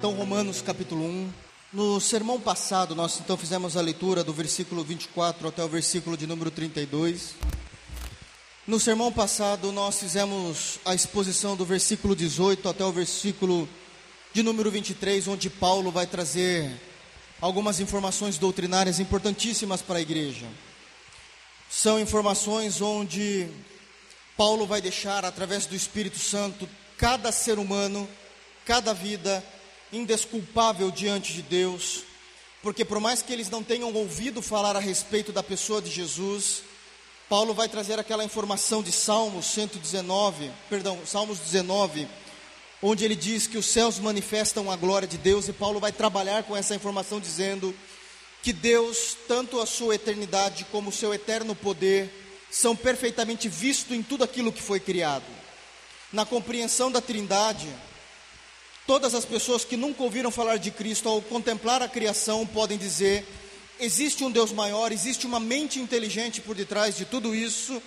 Então, Romanos capítulo 1. No sermão passado, nós então fizemos a leitura do versículo 24 até o versículo de número 32. No sermão passado, nós fizemos a exposição do versículo 18 até o versículo de número 23, onde Paulo vai trazer algumas informações doutrinárias importantíssimas para a igreja. São informações onde Paulo vai deixar, através do Espírito Santo, cada ser humano, cada vida, indesculpável diante de Deus, porque por mais que eles não tenham ouvido falar a respeito da pessoa de Jesus, Paulo vai trazer aquela informação de Salmos 119, perdão, Salmos 19, onde ele diz que os céus manifestam a glória de Deus, e Paulo vai trabalhar com essa informação dizendo que Deus, tanto a sua eternidade como o seu eterno poder, são perfeitamente vistos em tudo aquilo que foi criado. Na compreensão da Trindade, Todas as pessoas que nunca ouviram falar de Cristo, ao contemplar a criação, podem dizer: existe um Deus maior, existe uma mente inteligente por detrás de tudo isso,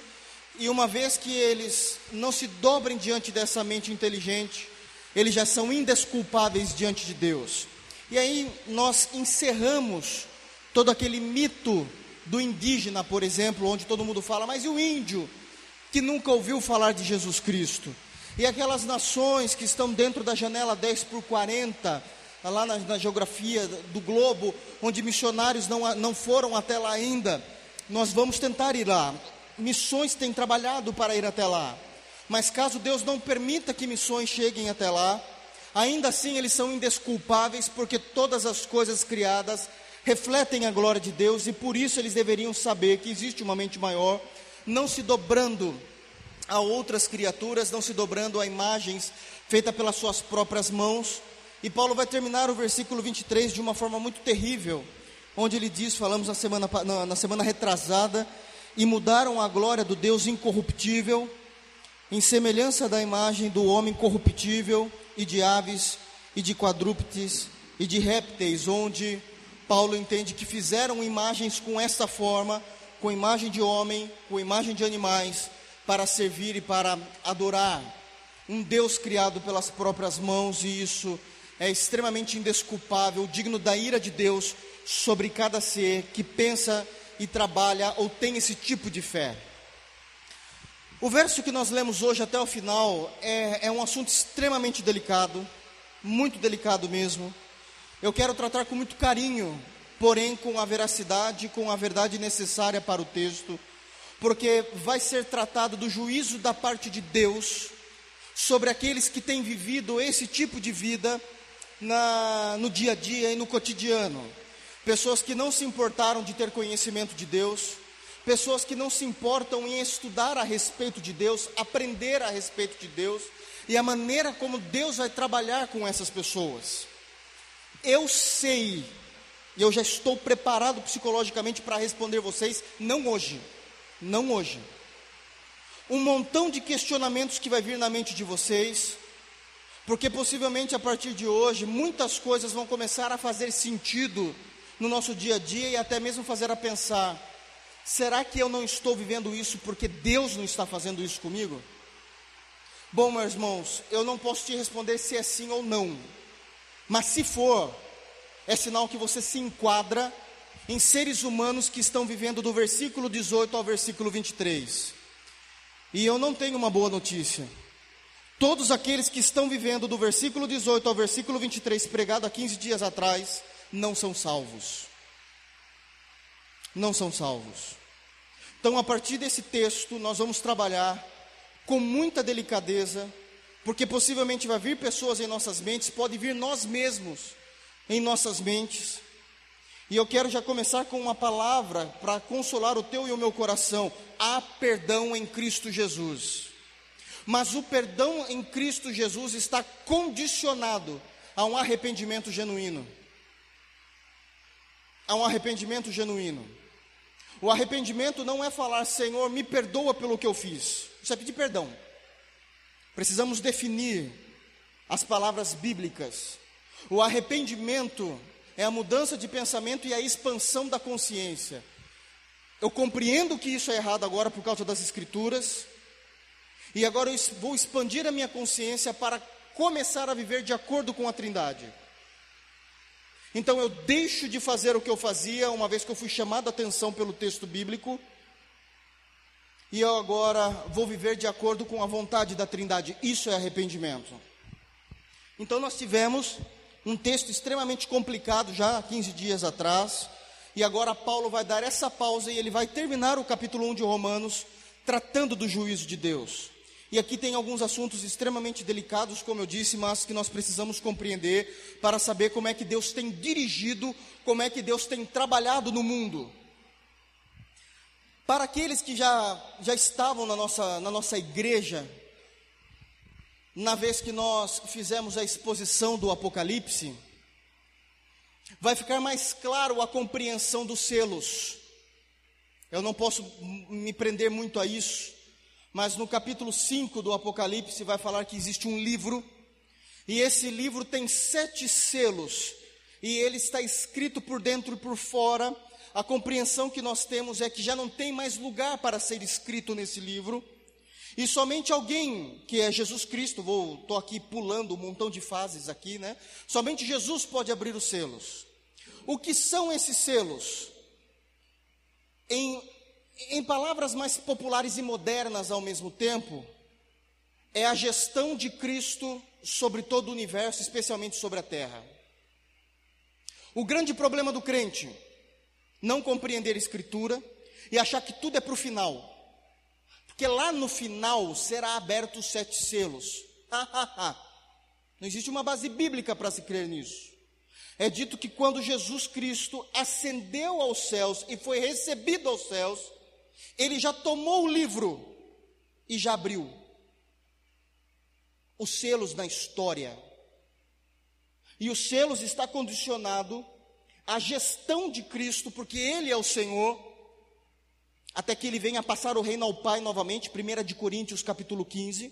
e uma vez que eles não se dobrem diante dessa mente inteligente, eles já são indesculpáveis diante de Deus. E aí nós encerramos todo aquele mito do indígena, por exemplo, onde todo mundo fala, mas e o índio que nunca ouviu falar de Jesus Cristo? E aquelas nações que estão dentro da janela 10 por 40, lá na, na geografia do globo, onde missionários não, não foram até lá ainda, nós vamos tentar ir lá. Missões têm trabalhado para ir até lá. Mas caso Deus não permita que missões cheguem até lá, ainda assim eles são indesculpáveis, porque todas as coisas criadas refletem a glória de Deus e por isso eles deveriam saber que existe uma mente maior, não se dobrando a outras criaturas, não se dobrando a imagens feitas pelas suas próprias mãos. E Paulo vai terminar o versículo 23 de uma forma muito terrível, onde ele diz, falamos na semana, na, na semana retrasada, e mudaram a glória do Deus incorruptível, em semelhança da imagem do homem corruptível, e de aves, e de quadrúpedes, e de répteis, onde Paulo entende que fizeram imagens com essa forma, com imagem de homem, com imagem de animais, para servir e para adorar um Deus criado pelas próprias mãos, e isso é extremamente indesculpável, digno da ira de Deus sobre cada ser que pensa e trabalha ou tem esse tipo de fé. O verso que nós lemos hoje até o final é, é um assunto extremamente delicado, muito delicado mesmo. Eu quero tratar com muito carinho, porém com a veracidade, com a verdade necessária para o texto porque vai ser tratado do juízo da parte de Deus sobre aqueles que têm vivido esse tipo de vida na, no dia a dia e no cotidiano. Pessoas que não se importaram de ter conhecimento de Deus, pessoas que não se importam em estudar a respeito de Deus, aprender a respeito de Deus e a maneira como Deus vai trabalhar com essas pessoas. Eu sei, e eu já estou preparado psicologicamente para responder vocês, não hoje não hoje. Um montão de questionamentos que vai vir na mente de vocês, porque possivelmente a partir de hoje muitas coisas vão começar a fazer sentido no nosso dia a dia e até mesmo fazer a pensar: será que eu não estou vivendo isso porque Deus não está fazendo isso comigo? Bom, meus irmãos, eu não posso te responder se é sim ou não, mas se for, é sinal que você se enquadra em seres humanos que estão vivendo do versículo 18 ao versículo 23. E eu não tenho uma boa notícia. Todos aqueles que estão vivendo do versículo 18 ao versículo 23, pregado há 15 dias atrás, não são salvos. Não são salvos. Então, a partir desse texto, nós vamos trabalhar com muita delicadeza, porque possivelmente vai vir pessoas em nossas mentes, pode vir nós mesmos em nossas mentes, e eu quero já começar com uma palavra para consolar o teu e o meu coração. Há perdão em Cristo Jesus. Mas o perdão em Cristo Jesus está condicionado a um arrependimento genuíno. A um arrependimento genuíno. O arrependimento não é falar, Senhor, me perdoa pelo que eu fiz. Isso é pedir perdão. Precisamos definir as palavras bíblicas. O arrependimento é a mudança de pensamento e a expansão da consciência. Eu compreendo que isso é errado agora por causa das Escrituras, e agora eu vou expandir a minha consciência para começar a viver de acordo com a Trindade. Então eu deixo de fazer o que eu fazia, uma vez que eu fui chamado a atenção pelo texto bíblico, e eu agora vou viver de acordo com a vontade da Trindade. Isso é arrependimento. Então nós tivemos um texto extremamente complicado já há 15 dias atrás, e agora Paulo vai dar essa pausa e ele vai terminar o capítulo 1 de Romanos tratando do juízo de Deus. E aqui tem alguns assuntos extremamente delicados, como eu disse, mas que nós precisamos compreender para saber como é que Deus tem dirigido, como é que Deus tem trabalhado no mundo. Para aqueles que já, já estavam na nossa, na nossa igreja, na vez que nós fizemos a exposição do Apocalipse, vai ficar mais claro a compreensão dos selos. Eu não posso me prender muito a isso, mas no capítulo 5 do Apocalipse vai falar que existe um livro, e esse livro tem sete selos, e ele está escrito por dentro e por fora. A compreensão que nós temos é que já não tem mais lugar para ser escrito nesse livro, e somente alguém, que é Jesus Cristo, vou, estou aqui pulando um montão de fases aqui, né? Somente Jesus pode abrir os selos. O que são esses selos? Em em palavras mais populares e modernas ao mesmo tempo, é a gestão de Cristo sobre todo o universo, especialmente sobre a terra. O grande problema do crente, não compreender a Escritura e achar que tudo é para o final. Porque lá no final será aberto os sete selos. não existe uma base bíblica para se crer nisso. É dito que quando Jesus Cristo ascendeu aos céus e foi recebido aos céus, ele já tomou o livro e já abriu os selos na história. E os selos está condicionado à gestão de Cristo, porque ele é o Senhor, até que ele venha passar o reino ao Pai novamente, 1 de Coríntios capítulo 15.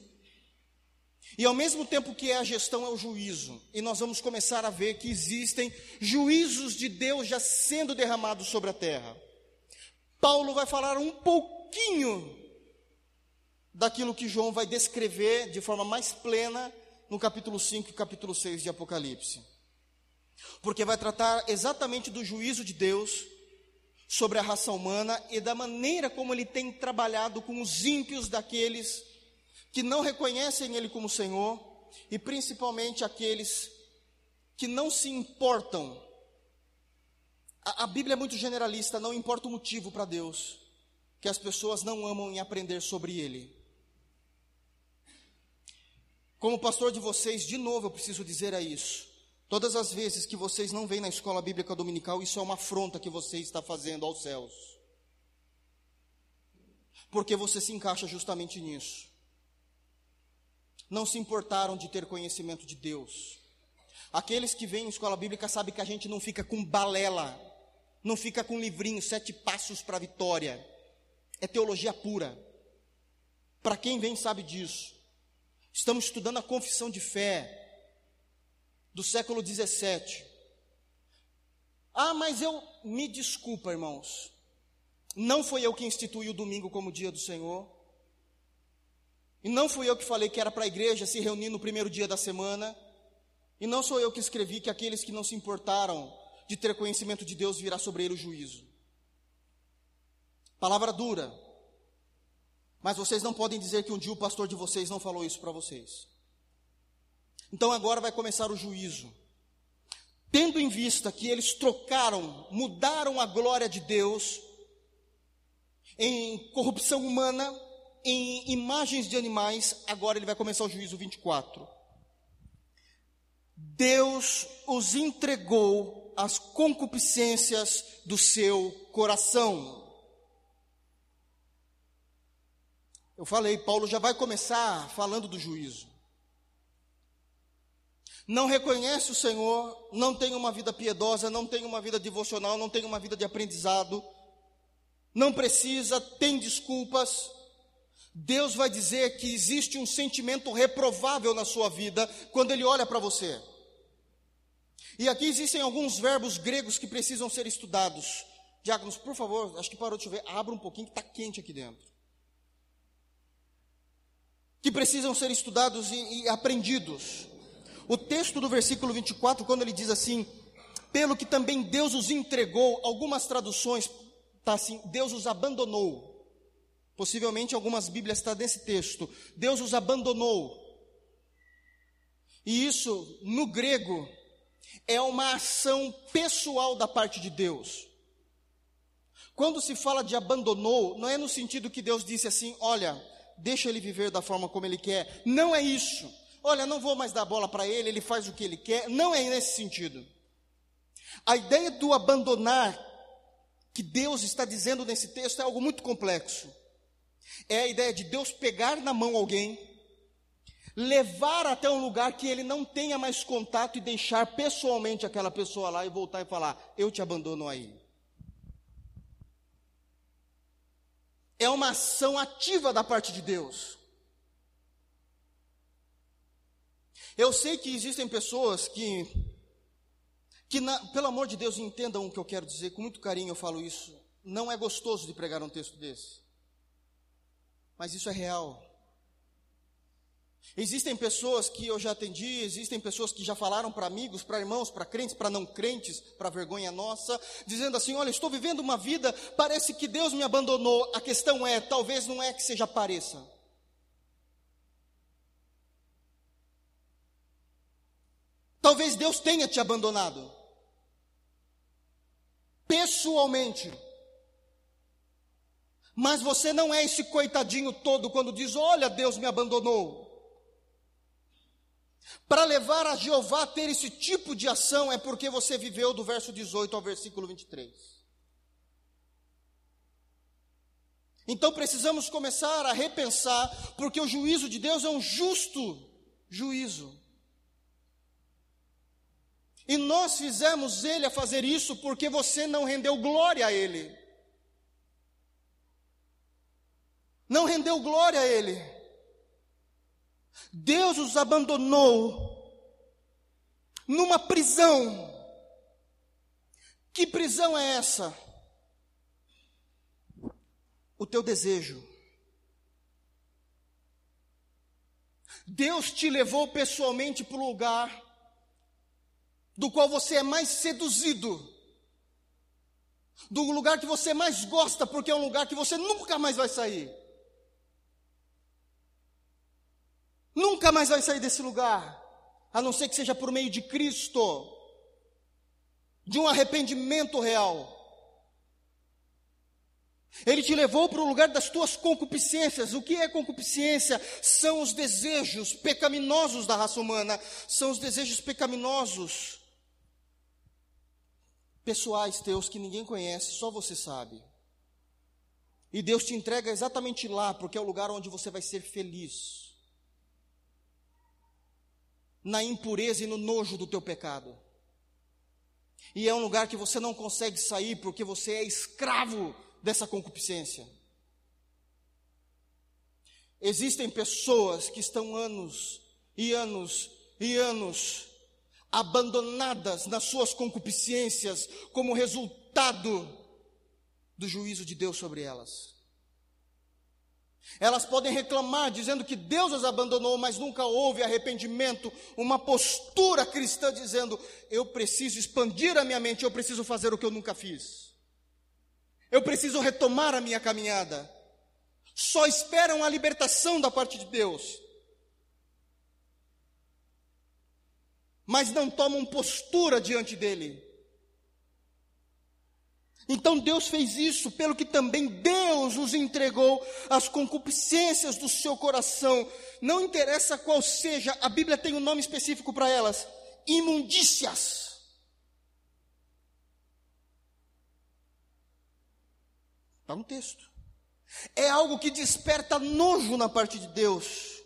E ao mesmo tempo que é a gestão, é o juízo. E nós vamos começar a ver que existem juízos de Deus já sendo derramados sobre a terra. Paulo vai falar um pouquinho daquilo que João vai descrever de forma mais plena no capítulo 5 e capítulo 6 de Apocalipse. Porque vai tratar exatamente do juízo de Deus sobre a raça humana e da maneira como ele tem trabalhado com os ímpios daqueles que não reconhecem ele como Senhor e principalmente aqueles que não se importam a, a Bíblia é muito generalista, não importa o motivo para Deus, que as pessoas não amam em aprender sobre Ele. Como pastor de vocês, de novo eu preciso dizer a isso. Todas as vezes que vocês não vêm na escola bíblica dominical, isso é uma afronta que você está fazendo aos céus. Porque você se encaixa justamente nisso. Não se importaram de ter conhecimento de Deus. Aqueles que vêm em escola bíblica sabem que a gente não fica com balela não fica com livrinho, sete passos para a vitória. É teologia pura. Para quem vem sabe disso. Estamos estudando a confissão de fé do século 17. Ah, mas eu me desculpa, irmãos. Não foi eu que instituí o domingo como dia do Senhor. E não fui eu que falei que era para a igreja se reunir no primeiro dia da semana. E não sou eu que escrevi que aqueles que não se importaram de ter conhecimento de Deus, virá sobre ele o juízo. Palavra dura. Mas vocês não podem dizer que um dia o pastor de vocês não falou isso para vocês. Então agora vai começar o juízo. Tendo em vista que eles trocaram, mudaram a glória de Deus em corrupção humana, em imagens de animais, agora ele vai começar o juízo 24. Deus os entregou as concupiscências do seu coração. Eu falei, Paulo já vai começar falando do juízo. Não reconhece o Senhor, não tem uma vida piedosa, não tem uma vida devocional, não tem uma vida de aprendizado, não precisa, tem desculpas. Deus vai dizer que existe um sentimento reprovável na sua vida quando Ele olha para você. E aqui existem alguns verbos gregos que precisam ser estudados. Diáconos, por favor, acho que parou de chover, abra um pouquinho que está quente aqui dentro. Que precisam ser estudados e, e aprendidos. O texto do versículo 24, quando ele diz assim: pelo que também Deus os entregou. Algumas traduções tá assim, Deus os abandonou. Possivelmente algumas Bíblias está nesse texto. Deus os abandonou. E isso, no grego, é uma ação pessoal da parte de Deus. Quando se fala de abandonou, não é no sentido que Deus disse assim: olha, deixa ele viver da forma como ele quer. Não é isso. Olha, não vou mais dar bola para ele, ele faz o que ele quer. Não é nesse sentido. A ideia do abandonar que Deus está dizendo nesse texto é algo muito complexo. É a ideia de Deus pegar na mão alguém, levar até um lugar que ele não tenha mais contato e deixar pessoalmente aquela pessoa lá e voltar e falar: Eu te abandono aí. É uma ação ativa da parte de Deus. Eu sei que existem pessoas que, que na, pelo amor de Deus, entendam o que eu quero dizer, com muito carinho eu falo isso. Não é gostoso de pregar um texto desse, mas isso é real. Existem pessoas que eu já atendi, existem pessoas que já falaram para amigos, para irmãos, para crentes, para não crentes, para vergonha nossa, dizendo assim: Olha, estou vivendo uma vida, parece que Deus me abandonou. A questão é, talvez não é que seja pareça. Talvez Deus tenha te abandonado. Pessoalmente. Mas você não é esse coitadinho todo quando diz: Olha, Deus me abandonou. Para levar a Jeová a ter esse tipo de ação é porque você viveu do verso 18 ao versículo 23. Então precisamos começar a repensar, porque o juízo de Deus é um justo juízo. E nós fizemos ele a fazer isso porque você não rendeu glória a ele. Não rendeu glória a ele. Deus os abandonou numa prisão. Que prisão é essa? O teu desejo. Deus te levou pessoalmente para o lugar do qual você é mais seduzido, do lugar que você mais gosta, porque é um lugar que você nunca mais vai sair. Nunca mais vai sair desse lugar, a não ser que seja por meio de Cristo, de um arrependimento real. Ele te levou para o lugar das tuas concupiscências. O que é concupiscência? São os desejos pecaminosos da raça humana, são os desejos pecaminosos pessoais teus que ninguém conhece, só você sabe. E Deus te entrega exatamente lá, porque é o lugar onde você vai ser feliz na impureza e no nojo do teu pecado. E é um lugar que você não consegue sair porque você é escravo dessa concupiscência. Existem pessoas que estão anos e anos e anos abandonadas nas suas concupiscências como resultado do juízo de Deus sobre elas. Elas podem reclamar dizendo que Deus as abandonou, mas nunca houve arrependimento, uma postura cristã dizendo: eu preciso expandir a minha mente, eu preciso fazer o que eu nunca fiz. Eu preciso retomar a minha caminhada. Só esperam a libertação da parte de Deus. Mas não tomam postura diante dele. Então Deus fez isso, pelo que também Deus os entregou às concupiscências do seu coração. Não interessa qual seja, a Bíblia tem um nome específico para elas: imundícias. Está no texto. É algo que desperta nojo na parte de Deus.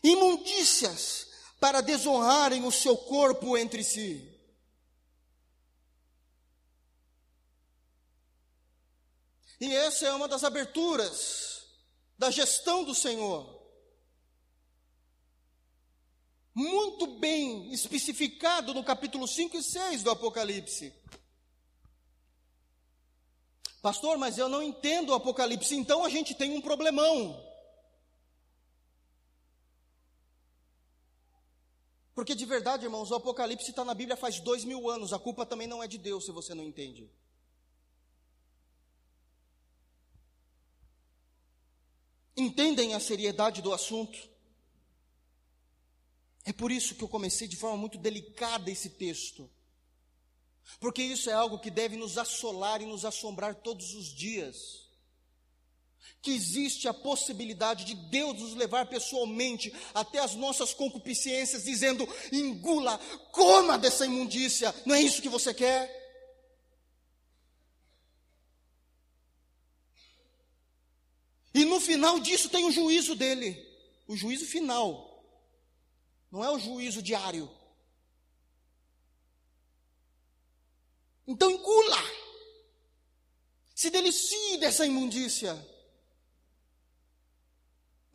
Imundícias para desonrarem o seu corpo entre si. E essa é uma das aberturas da gestão do Senhor. Muito bem especificado no capítulo 5 e 6 do Apocalipse. Pastor, mas eu não entendo o Apocalipse, então a gente tem um problemão. Porque de verdade, irmãos, o Apocalipse está na Bíblia faz dois mil anos, a culpa também não é de Deus se você não entende. Entendem a seriedade do assunto? É por isso que eu comecei de forma muito delicada esse texto. Porque isso é algo que deve nos assolar e nos assombrar todos os dias que existe a possibilidade de Deus nos levar pessoalmente até as nossas concupiscências, dizendo: engula, coma dessa imundícia, não é isso que você quer? E no final disso tem o juízo dele, o juízo final, não é o juízo diário. Então engula, se delicie dessa imundícia.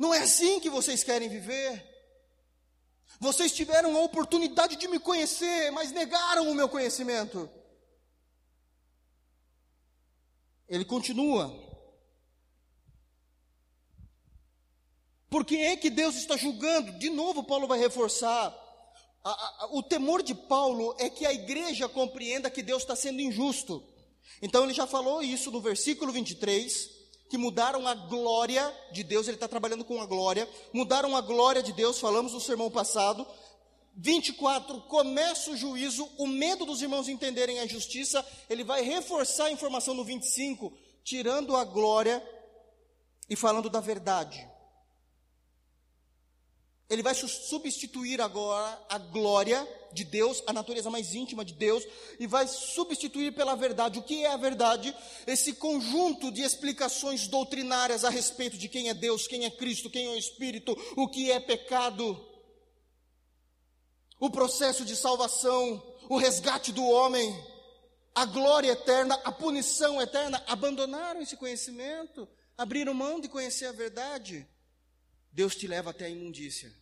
Não é assim que vocês querem viver. Vocês tiveram a oportunidade de me conhecer, mas negaram o meu conhecimento. Ele continua. Por que é que Deus está julgando? De novo, Paulo vai reforçar. A, a, o temor de Paulo é que a igreja compreenda que Deus está sendo injusto. Então, ele já falou isso no versículo 23 que mudaram a glória de Deus, ele está trabalhando com a glória, mudaram a glória de Deus, falamos no sermão passado. 24, começa o juízo, o medo dos irmãos entenderem a justiça, ele vai reforçar a informação no 25, tirando a glória e falando da verdade. Ele vai substituir agora a glória de Deus, a natureza mais íntima de Deus, e vai substituir pela verdade. O que é a verdade? Esse conjunto de explicações doutrinárias a respeito de quem é Deus, quem é Cristo, quem é o Espírito, o que é pecado, o processo de salvação, o resgate do homem, a glória eterna, a punição eterna. Abandonaram esse conhecimento, abriram mão de conhecer a verdade. Deus te leva até a imundícia.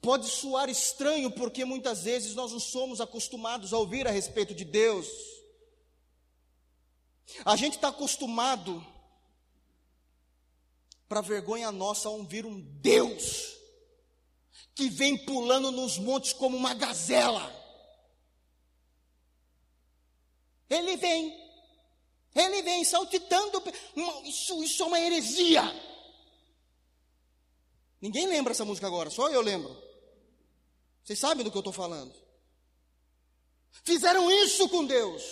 Pode soar estranho porque muitas vezes nós não somos acostumados a ouvir a respeito de Deus. A gente está acostumado, para vergonha nossa, a ouvir um Deus que vem pulando nos montes como uma gazela. Ele vem, ele vem saltitando. Isso, isso é uma heresia. Ninguém lembra essa música agora, só eu lembro. Vocês sabem do que eu estou falando. Fizeram isso com Deus.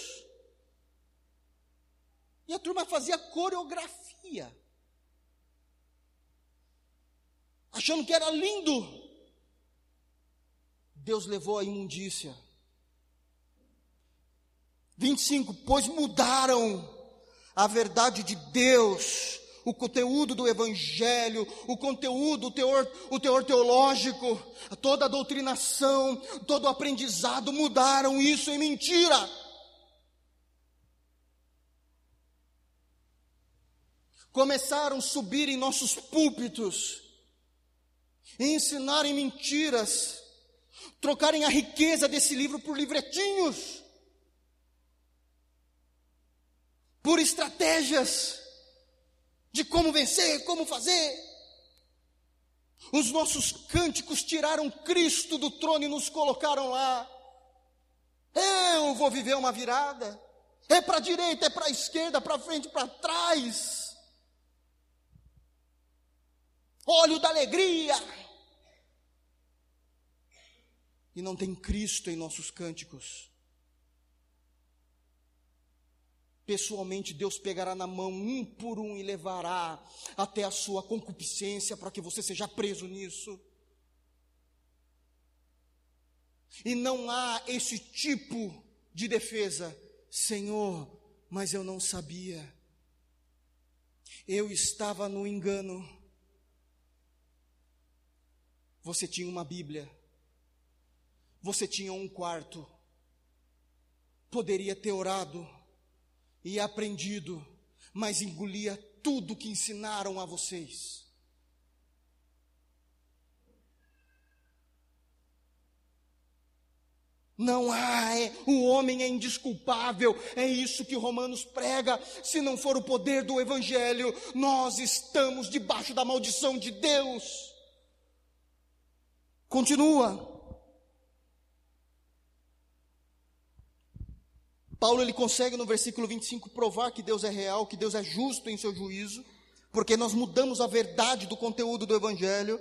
E a turma fazia coreografia. Achando que era lindo. Deus levou a imundícia. 25, pois mudaram a verdade de Deus o conteúdo do evangelho, o conteúdo, o teor, o teor teológico, toda a doutrinação, todo o aprendizado mudaram isso em mentira. Começaram a subir em nossos púlpitos e ensinarem mentiras, trocarem a riqueza desse livro por livretinhos, por estratégias de como vencer, como fazer. Os nossos cânticos tiraram Cristo do trono e nos colocaram lá. Eu vou viver uma virada. É para a direita, é para a esquerda, para frente, para trás. Óleo da alegria. E não tem Cristo em nossos cânticos. Pessoalmente, Deus pegará na mão um por um e levará até a sua concupiscência para que você seja preso nisso. E não há esse tipo de defesa, Senhor, mas eu não sabia. Eu estava no engano. Você tinha uma Bíblia. Você tinha um quarto. Poderia ter orado e aprendido, mas engolia tudo que ensinaram a vocês. Não há, é, o homem é indisculpável, é isso que Romanos prega. Se não for o poder do Evangelho, nós estamos debaixo da maldição de Deus. Continua. Paulo ele consegue no versículo 25 provar que Deus é real, que Deus é justo em seu juízo, porque nós mudamos a verdade do conteúdo do evangelho.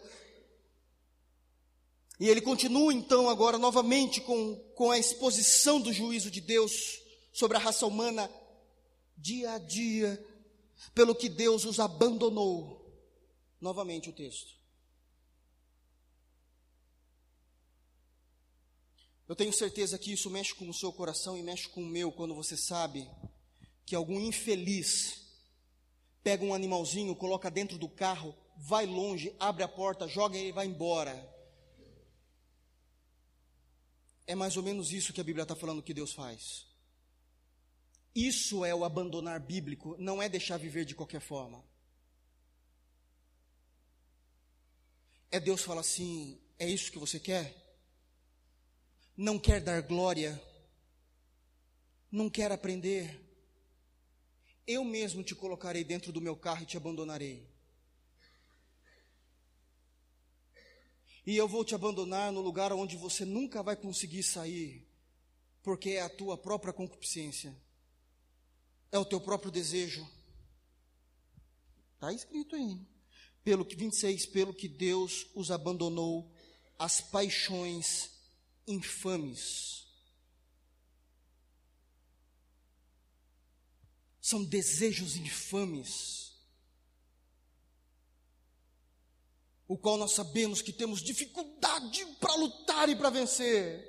E ele continua então agora novamente com, com a exposição do juízo de Deus sobre a raça humana dia a dia, pelo que Deus os abandonou. Novamente o texto. Eu tenho certeza que isso mexe com o seu coração e mexe com o meu quando você sabe que algum infeliz pega um animalzinho, coloca dentro do carro, vai longe, abre a porta, joga ele e vai embora. É mais ou menos isso que a Bíblia está falando que Deus faz. Isso é o abandonar bíblico, não é deixar viver de qualquer forma. É Deus falar assim: é isso que você quer? Não quer dar glória, não quer aprender, eu mesmo te colocarei dentro do meu carro e te abandonarei. E eu vou te abandonar no lugar onde você nunca vai conseguir sair, porque é a tua própria concupiscência, é o teu próprio desejo. Está escrito aí. Pelo que 26, pelo que Deus os abandonou, as paixões infames. São desejos infames, o qual nós sabemos que temos dificuldade para lutar e para vencer,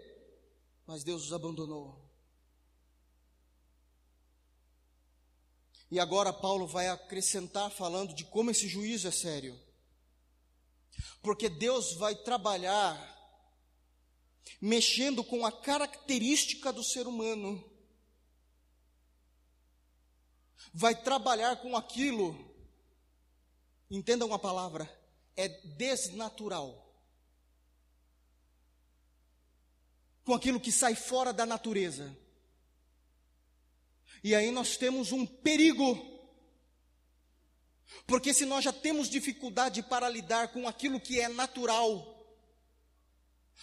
mas Deus os abandonou. E agora Paulo vai acrescentar falando de como esse juízo é sério. Porque Deus vai trabalhar mexendo com a característica do ser humano. Vai trabalhar com aquilo, entendam a palavra, é desnatural. Com aquilo que sai fora da natureza. E aí nós temos um perigo. Porque se nós já temos dificuldade para lidar com aquilo que é natural,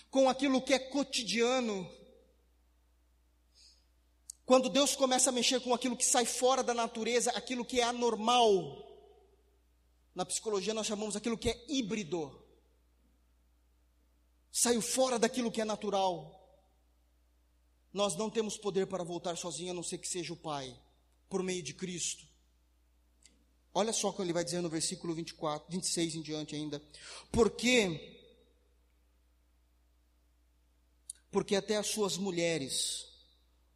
com aquilo que é cotidiano. Quando Deus começa a mexer com aquilo que sai fora da natureza, aquilo que é anormal, na psicologia nós chamamos aquilo que é híbrido. Saiu fora daquilo que é natural. Nós não temos poder para voltar sozinho, a não ser que seja o Pai, por meio de Cristo. Olha só o que ele vai dizer no versículo 24, 26 em diante ainda. Porque porque até as suas mulheres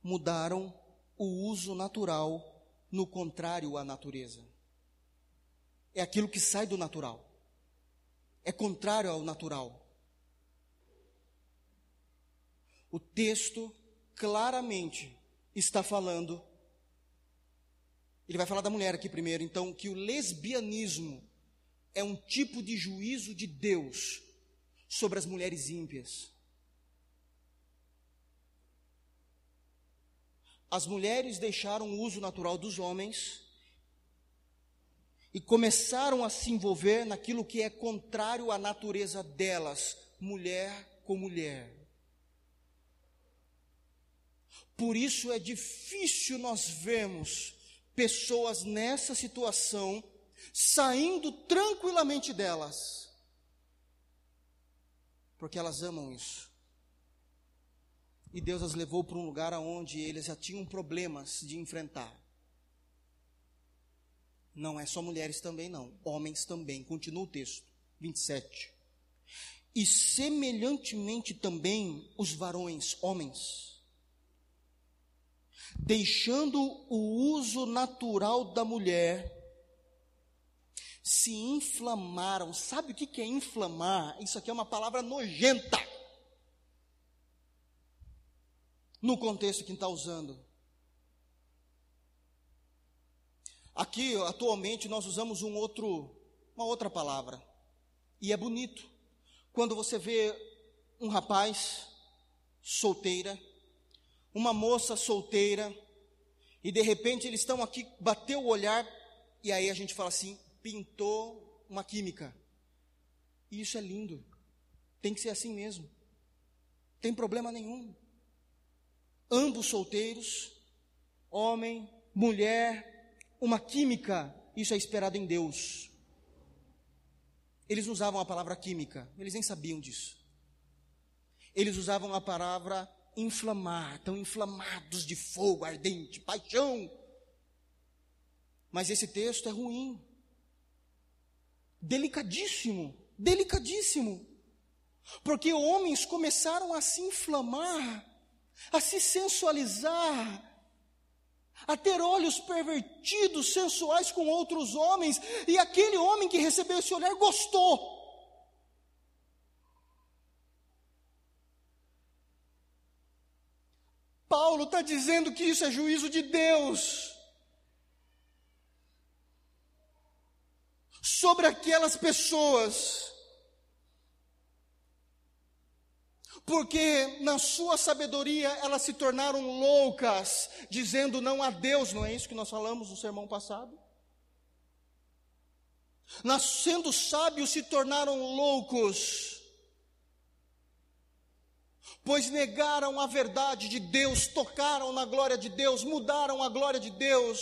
mudaram o uso natural no contrário à natureza. É aquilo que sai do natural. É contrário ao natural. O texto claramente está falando, ele vai falar da mulher aqui primeiro, então, que o lesbianismo é um tipo de juízo de Deus sobre as mulheres ímpias. As mulheres deixaram o uso natural dos homens e começaram a se envolver naquilo que é contrário à natureza delas, mulher com mulher. Por isso é difícil nós vermos pessoas nessa situação saindo tranquilamente delas, porque elas amam isso. E Deus as levou para um lugar onde eles já tinham problemas de enfrentar. Não é só mulheres também, não. Homens também. Continua o texto. 27. E semelhantemente também os varões, homens, deixando o uso natural da mulher, se inflamaram. Sabe o que é inflamar? Isso aqui é uma palavra nojenta no contexto que está usando. Aqui, atualmente, nós usamos um outro, uma outra palavra, e é bonito. Quando você vê um rapaz solteira, uma moça solteira, e de repente eles estão aqui, bateu o olhar, e aí a gente fala assim: pintou uma química. E isso é lindo. Tem que ser assim mesmo. Tem problema nenhum. Ambos solteiros, homem, mulher, uma química, isso é esperado em Deus. Eles usavam a palavra química, eles nem sabiam disso. Eles usavam a palavra inflamar, estão inflamados de fogo ardente, paixão. Mas esse texto é ruim, delicadíssimo, delicadíssimo, porque homens começaram a se inflamar, a se sensualizar, a ter olhos pervertidos, sensuais com outros homens, e aquele homem que recebeu esse olhar gostou. Paulo está dizendo que isso é juízo de Deus. Sobre aquelas pessoas. Porque na sua sabedoria elas se tornaram loucas, dizendo não a Deus, não é isso que nós falamos no sermão passado? Nascendo sábios se tornaram loucos pois negaram a verdade de Deus, tocaram na glória de Deus, mudaram a glória de Deus.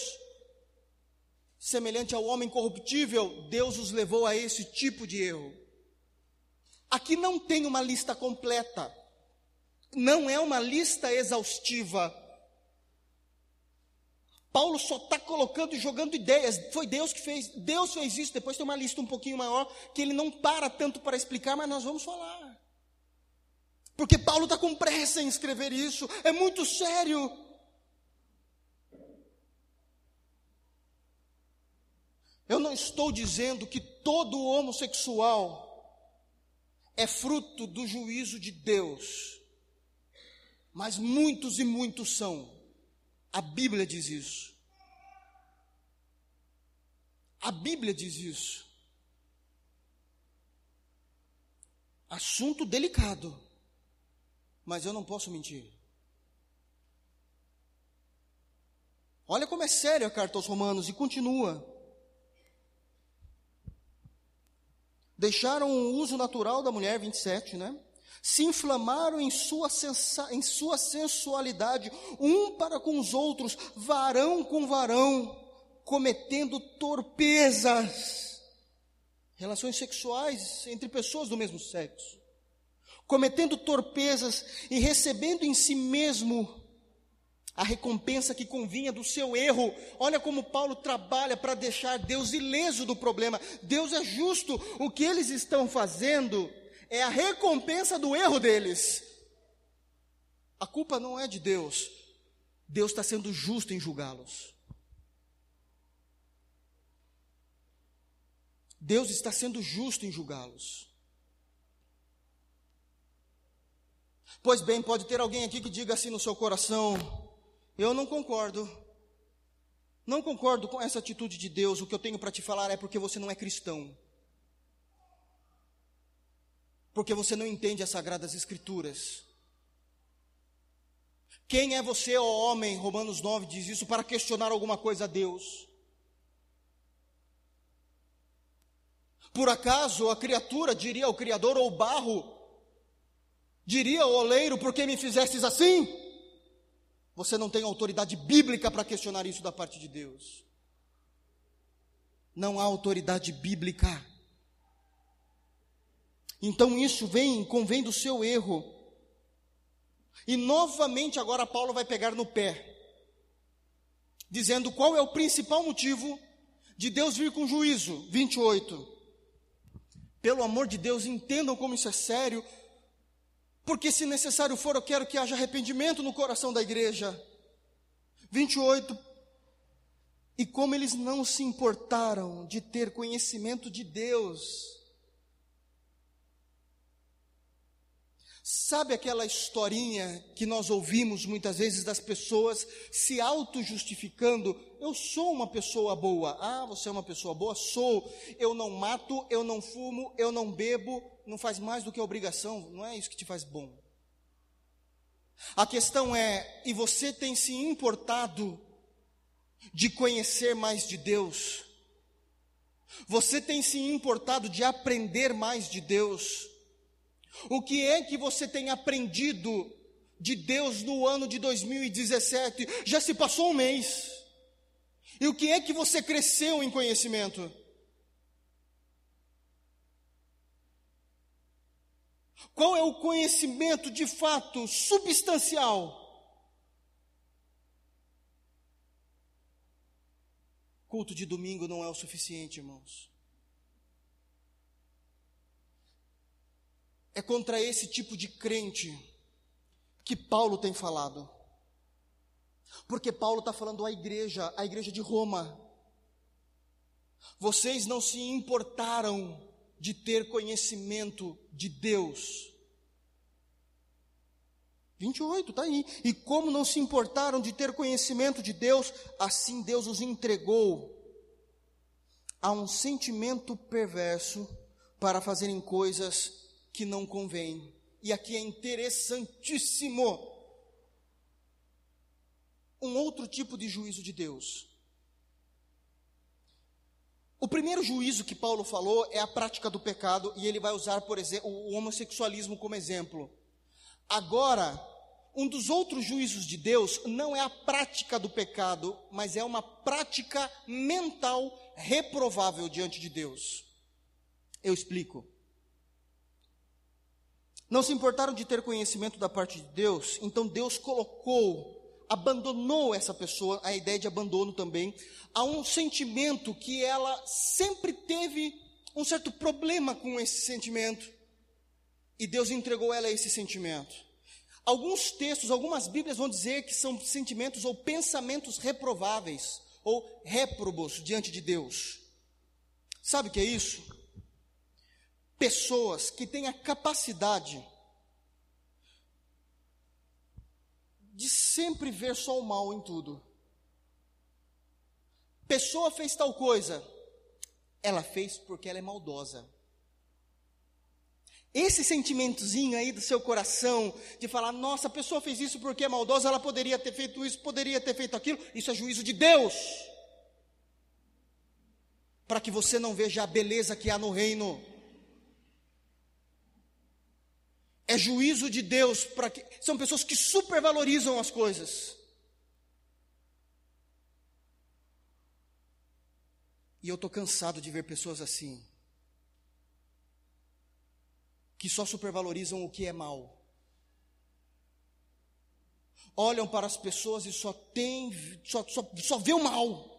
Semelhante ao homem corruptível, Deus os levou a esse tipo de erro. Aqui não tem uma lista completa, não é uma lista exaustiva. Paulo só está colocando e jogando ideias. Foi Deus que fez. Deus fez isso. Depois tem uma lista um pouquinho maior que ele não para tanto para explicar, mas nós vamos falar. Porque Paulo está com pressa em escrever isso, é muito sério. Eu não estou dizendo que todo homossexual é fruto do juízo de Deus, mas muitos e muitos são. A Bíblia diz isso. A Bíblia diz isso. Assunto delicado mas eu não posso mentir. Olha como é séria a carta aos Romanos e continua. Deixaram o uso natural da mulher, 27, né? Se inflamaram em sua, sensa, em sua sensualidade, um para com os outros, varão com varão, cometendo torpezas, relações sexuais entre pessoas do mesmo sexo cometendo torpezas e recebendo em si mesmo a recompensa que convinha do seu erro. Olha como Paulo trabalha para deixar Deus ileso do problema. Deus é justo, o que eles estão fazendo é a recompensa do erro deles. A culpa não é de Deus, Deus está sendo justo em julgá-los. Deus está sendo justo em julgá-los. Pois bem, pode ter alguém aqui que diga assim no seu coração: Eu não concordo. Não concordo com essa atitude de Deus. O que eu tenho para te falar é porque você não é cristão. Porque você não entende as sagradas escrituras. Quem é você, ó homem? Romanos 9 diz isso para questionar alguma coisa a Deus. Por acaso a criatura diria ao Criador ou barro, Diria o oleiro, por que me fizestes assim? Você não tem autoridade bíblica para questionar isso da parte de Deus. Não há autoridade bíblica. Então isso vem, convém do seu erro. E novamente agora Paulo vai pegar no pé, dizendo qual é o principal motivo de Deus vir com juízo. 28. Pelo amor de Deus, entendam como isso é sério, porque se necessário for, eu quero que haja arrependimento no coração da igreja. 28. E como eles não se importaram de ter conhecimento de Deus, Sabe aquela historinha que nós ouvimos muitas vezes das pessoas se auto-justificando? Eu sou uma pessoa boa. Ah, você é uma pessoa boa? Sou. Eu não mato, eu não fumo, eu não bebo. Não faz mais do que obrigação. Não é isso que te faz bom. A questão é: e você tem se importado de conhecer mais de Deus? Você tem se importado de aprender mais de Deus? O que é que você tem aprendido de Deus no ano de 2017? Já se passou um mês. E o que é que você cresceu em conhecimento? Qual é o conhecimento de fato substancial? Culto de domingo não é o suficiente, irmãos. É contra esse tipo de crente que Paulo tem falado. Porque Paulo está falando à igreja, à igreja de Roma. Vocês não se importaram de ter conhecimento de Deus. 28, está aí. E como não se importaram de ter conhecimento de Deus, assim Deus os entregou a um sentimento perverso para fazerem coisas que não convêm. E aqui é interessantíssimo um outro tipo de juízo de Deus. O primeiro juízo que Paulo falou é a prática do pecado, e ele vai usar, por exemplo, o homossexualismo como exemplo. Agora, um dos outros juízos de Deus não é a prática do pecado, mas é uma prática mental reprovável diante de Deus. Eu explico. Não se importaram de ter conhecimento da parte de Deus, então Deus colocou abandonou essa pessoa, a ideia de abandono também, a um sentimento que ela sempre teve um certo problema com esse sentimento. E Deus entregou ela esse sentimento. Alguns textos, algumas Bíblias vão dizer que são sentimentos ou pensamentos reprováveis ou réprobos diante de Deus. Sabe o que é isso? Pessoas que têm a capacidade de sempre ver só o mal em tudo. Pessoa fez tal coisa, ela fez porque ela é maldosa. Esse sentimentozinho aí do seu coração, de falar, nossa, a pessoa fez isso porque é maldosa, ela poderia ter feito isso, poderia ter feito aquilo, isso é juízo de Deus. Para que você não veja a beleza que há no reino. Juízo de Deus para que são pessoas que supervalorizam as coisas. E eu estou cansado de ver pessoas assim, que só supervalorizam o que é mal. Olham para as pessoas e só tem, só, só, só vê o mal.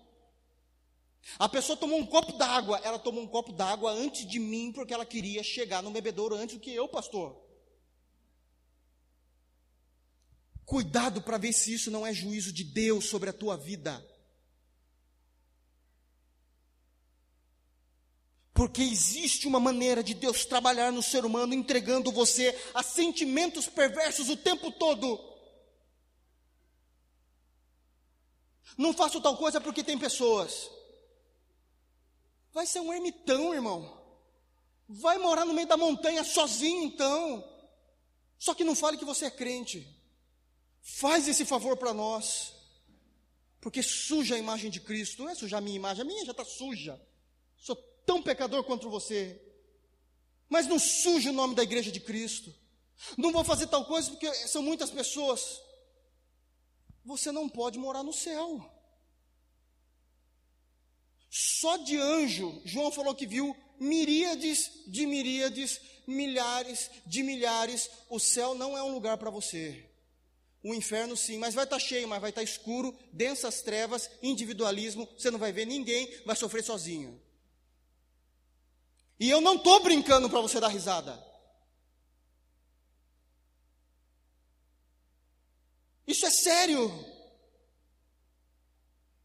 A pessoa tomou um copo d'água, ela tomou um copo d'água antes de mim, porque ela queria chegar no bebedouro antes do que eu, pastor. Cuidado para ver se isso não é juízo de Deus sobre a tua vida. Porque existe uma maneira de Deus trabalhar no ser humano, entregando você a sentimentos perversos o tempo todo. Não faço tal coisa porque tem pessoas. Vai ser um ermitão, irmão. Vai morar no meio da montanha sozinho, então. Só que não fale que você é crente. Faz esse favor para nós, porque suja a imagem de Cristo, não é sujar a minha imagem, a minha já está suja. Sou tão pecador quanto você, mas não suja o nome da igreja de Cristo. Não vou fazer tal coisa porque são muitas pessoas. Você não pode morar no céu. Só de anjo, João falou que viu miríades de miríades, milhares de milhares. O céu não é um lugar para você. O inferno sim, mas vai estar tá cheio, mas vai estar tá escuro, densas trevas, individualismo, você não vai ver ninguém, vai sofrer sozinho. E eu não estou brincando para você dar risada. Isso é sério.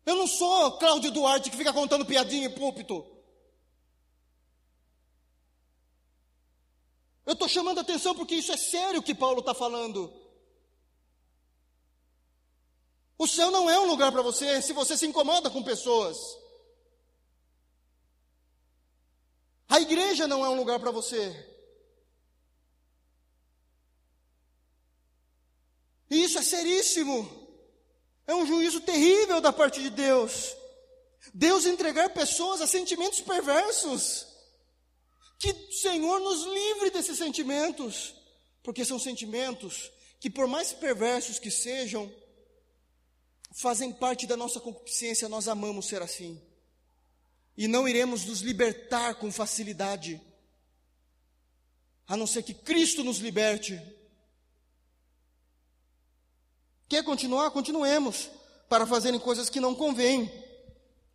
Eu não sou Cláudio Duarte que fica contando piadinha em púlpito. Eu estou chamando a atenção porque isso é sério que Paulo está falando. O céu não é um lugar para você se você se incomoda com pessoas. A igreja não é um lugar para você. E isso é seríssimo. É um juízo terrível da parte de Deus. Deus entregar pessoas a sentimentos perversos Que o Senhor nos livre desses sentimentos, porque são sentimentos que, por mais perversos que sejam, fazem parte da nossa concupiscência, nós amamos ser assim. E não iremos nos libertar com facilidade, a não ser que Cristo nos liberte. Quer continuar? Continuemos, para fazerem coisas que não convêm.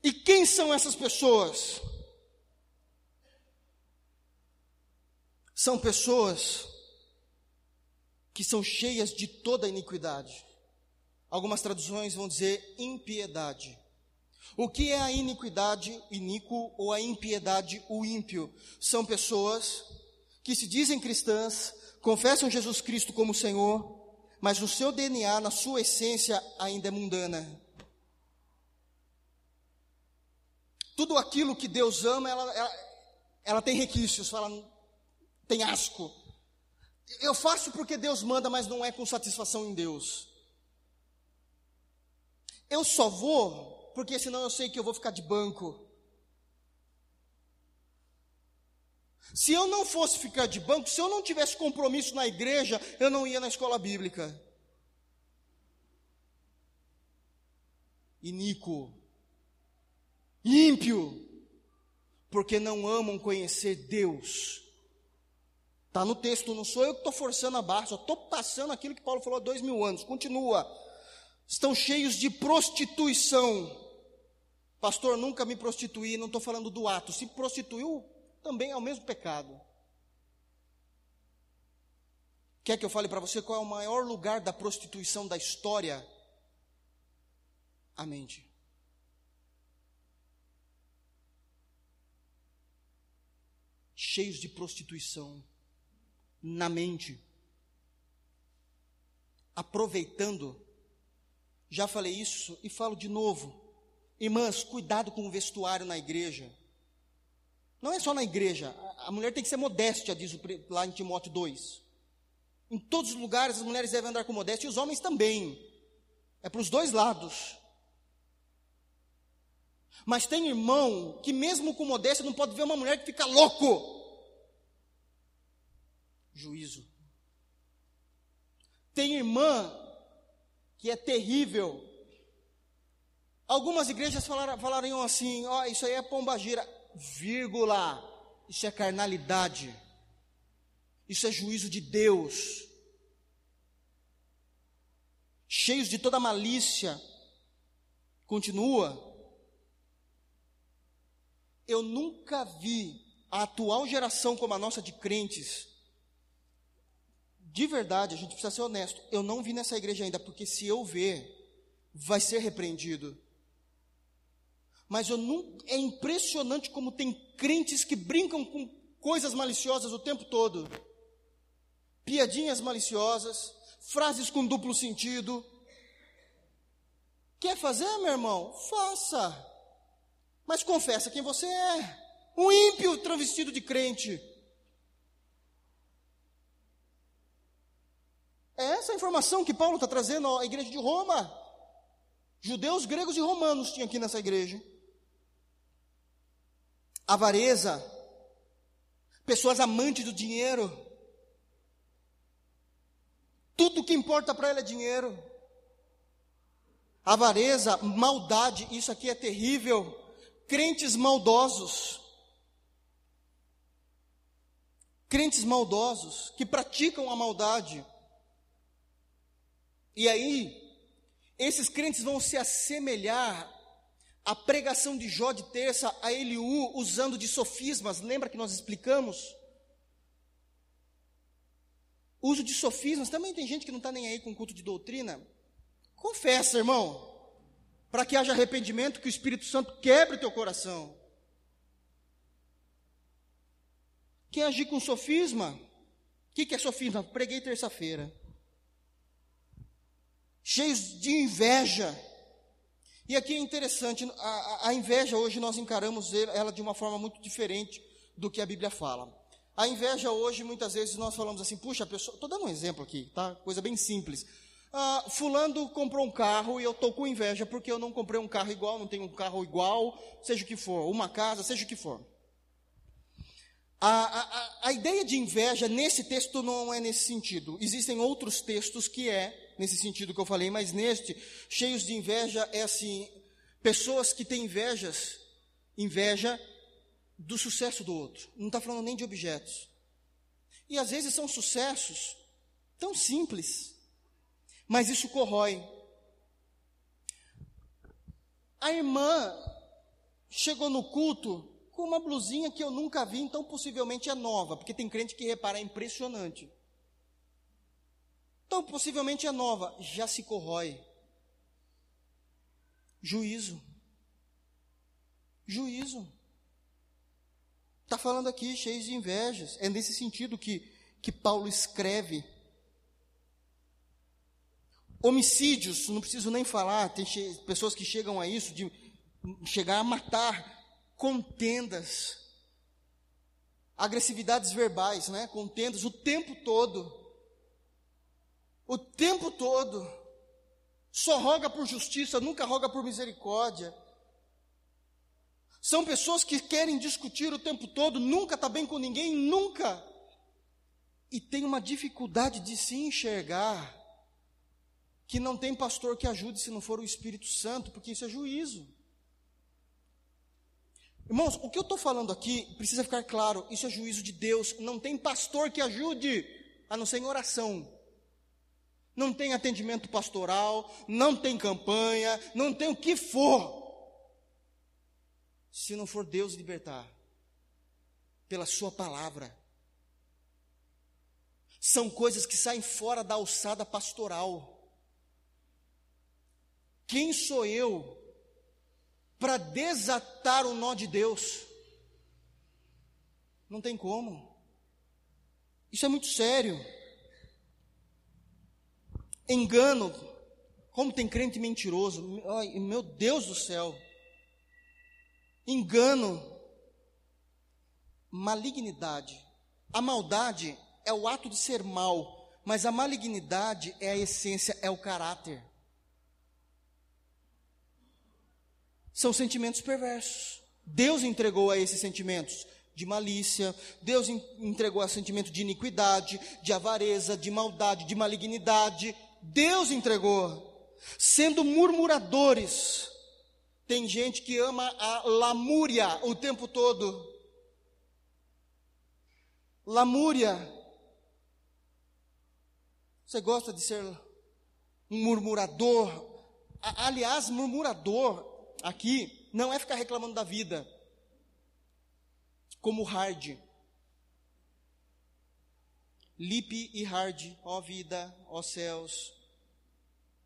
E quem são essas pessoas? São pessoas que são cheias de toda iniquidade. Algumas traduções vão dizer impiedade. O que é a iniquidade, iníquo, ou a impiedade, o ímpio? São pessoas que se dizem cristãs, confessam Jesus Cristo como Senhor, mas no seu DNA, na sua essência, ainda é mundana. Tudo aquilo que Deus ama, ela, ela, ela tem requisitos, fala, tem asco. Eu faço porque Deus manda, mas não é com satisfação em Deus. Eu só vou porque senão eu sei que eu vou ficar de banco. Se eu não fosse ficar de banco, se eu não tivesse compromisso na igreja, eu não ia na escola bíblica. Iníquo, ímpio, porque não amam conhecer Deus Está no texto, não sou eu que estou forçando a barra, só estou passando aquilo que Paulo falou há dois mil anos. Continua. Estão cheios de prostituição. Pastor, nunca me prostituí, não estou falando do ato. Se prostituiu, também é o mesmo pecado. Quer que eu fale para você qual é o maior lugar da prostituição da história? A mente. Cheios de prostituição na mente. Aproveitando, já falei isso e falo de novo. Irmãs, cuidado com o vestuário na igreja. Não é só na igreja, a mulher tem que ser modéstia, diz lá em Timóteo 2. Em todos os lugares as mulheres devem andar com modéstia e os homens também. É para os dois lados. Mas tem irmão que, mesmo com modéstia, não pode ver uma mulher que fica louco juízo. Tem irmã que é terrível. Algumas igrejas falaram, falariam assim: ó, oh, isso aí é pombagira, vírgula, isso é carnalidade, isso é juízo de Deus. Cheios de toda malícia, continua. Eu nunca vi a atual geração como a nossa de crentes de verdade, a gente precisa ser honesto. Eu não vi nessa igreja ainda, porque se eu ver, vai ser repreendido. Mas eu não, é impressionante como tem crentes que brincam com coisas maliciosas o tempo todo. Piadinhas maliciosas, frases com duplo sentido. Quer fazer, meu irmão? Faça. Mas confessa quem você é. Um ímpio travestido de crente. É essa a informação que Paulo está trazendo à igreja de Roma. Judeus, gregos e romanos tinha aqui nessa igreja. Avareza, pessoas amantes do dinheiro. Tudo que importa para ela é dinheiro. Avareza, maldade, isso aqui é terrível. Crentes maldosos. Crentes maldosos que praticam a maldade. E aí, esses crentes vão se assemelhar à pregação de Jó de terça a Eliú, usando de sofismas. Lembra que nós explicamos? Uso de sofismas. Também tem gente que não está nem aí com culto de doutrina. Confessa, irmão, para que haja arrependimento, que o Espírito Santo quebre o teu coração. Quer agir com sofisma? O que, que é sofisma? Preguei terça-feira cheios de inveja. E aqui é interessante, a, a, inveja hoje nós encaramos ela de uma forma muito diferente do que a Bíblia fala. A inveja hoje, muitas vezes, nós falamos assim, puxa, pessoa. Estou dando um exemplo aqui, tá? Coisa bem simples. Ah, fulano comprou um carro e eu estou com inveja porque eu não comprei um carro igual, não tenho um carro igual, seja o que for, uma casa, seja o que for. A, a, a ideia de inveja nesse texto não é nesse sentido. Existem outros textos que é nesse sentido que eu falei, mas neste, cheios de inveja, é assim: pessoas que têm invejas, inveja do sucesso do outro. Não está falando nem de objetos. E às vezes são sucessos tão simples, mas isso corrói. A irmã chegou no culto com uma blusinha que eu nunca vi, então possivelmente é nova, porque tem crente que repara, é impressionante. Então possivelmente é nova, já se corrói. Juízo. Juízo. Está falando aqui, cheio de invejas. É nesse sentido que, que Paulo escreve. Homicídios, não preciso nem falar, tem pessoas que chegam a isso, de chegar a matar contendas, agressividades verbais, né? Contendas o tempo todo. O tempo todo. Só roga por justiça, nunca roga por misericórdia. São pessoas que querem discutir o tempo todo, nunca está bem com ninguém, nunca. E tem uma dificuldade de se enxergar que não tem pastor que ajude se não for o Espírito Santo, porque isso é juízo. Irmãos, o que eu estou falando aqui precisa ficar claro: isso é juízo de Deus. Não tem pastor que ajude, a não ser em oração. Não tem atendimento pastoral, não tem campanha, não tem o que for. Se não for Deus libertar, pela Sua palavra. São coisas que saem fora da alçada pastoral. Quem sou eu para desatar o nó de Deus. Não tem como. Isso é muito sério. Engano. Como tem crente mentiroso. Ai, meu Deus do céu. Engano. Malignidade. A maldade é o ato de ser mal, mas a malignidade é a essência, é o caráter. são sentimentos perversos. Deus entregou a esses sentimentos de malícia, Deus entregou a sentimento de iniquidade, de avareza, de maldade, de malignidade. Deus entregou, sendo murmuradores. Tem gente que ama a lamúria o tempo todo. Lamúria. Você gosta de ser um murmurador? Aliás, murmurador aqui não é ficar reclamando da vida, como hard. Lip e hard, ó vida, ó céus.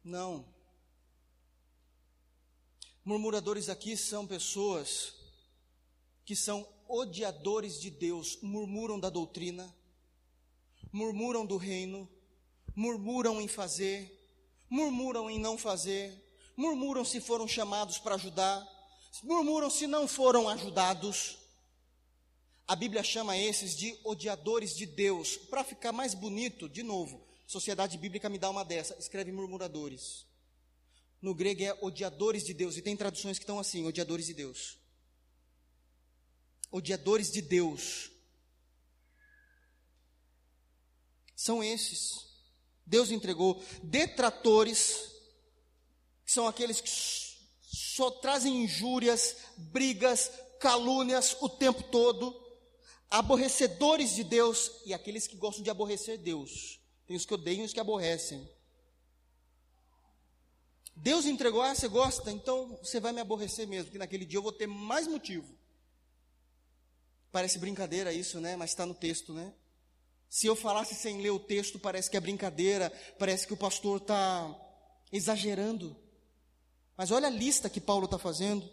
Não. Murmuradores aqui são pessoas que são odiadores de Deus, murmuram da doutrina, murmuram do reino, murmuram em fazer, murmuram em não fazer, murmuram se foram chamados para ajudar, murmuram se não foram ajudados. A Bíblia chama esses de odiadores de Deus. Para ficar mais bonito, de novo, Sociedade Bíblica me dá uma dessa, escreve murmuradores. No grego é odiadores de Deus, e tem traduções que estão assim: odiadores de Deus. Odiadores de Deus. São esses. Deus entregou detratores são aqueles que só trazem injúrias, brigas, calúnias o tempo todo, aborrecedores de Deus e aqueles que gostam de aborrecer Deus. Tem os que odeiam e os que aborrecem. Deus entregou, ah, você gosta, então você vai me aborrecer mesmo, porque naquele dia eu vou ter mais motivo. Parece brincadeira isso, né? Mas está no texto, né? Se eu falasse sem ler o texto, parece que é brincadeira, parece que o pastor está exagerando. Mas olha a lista que Paulo está fazendo.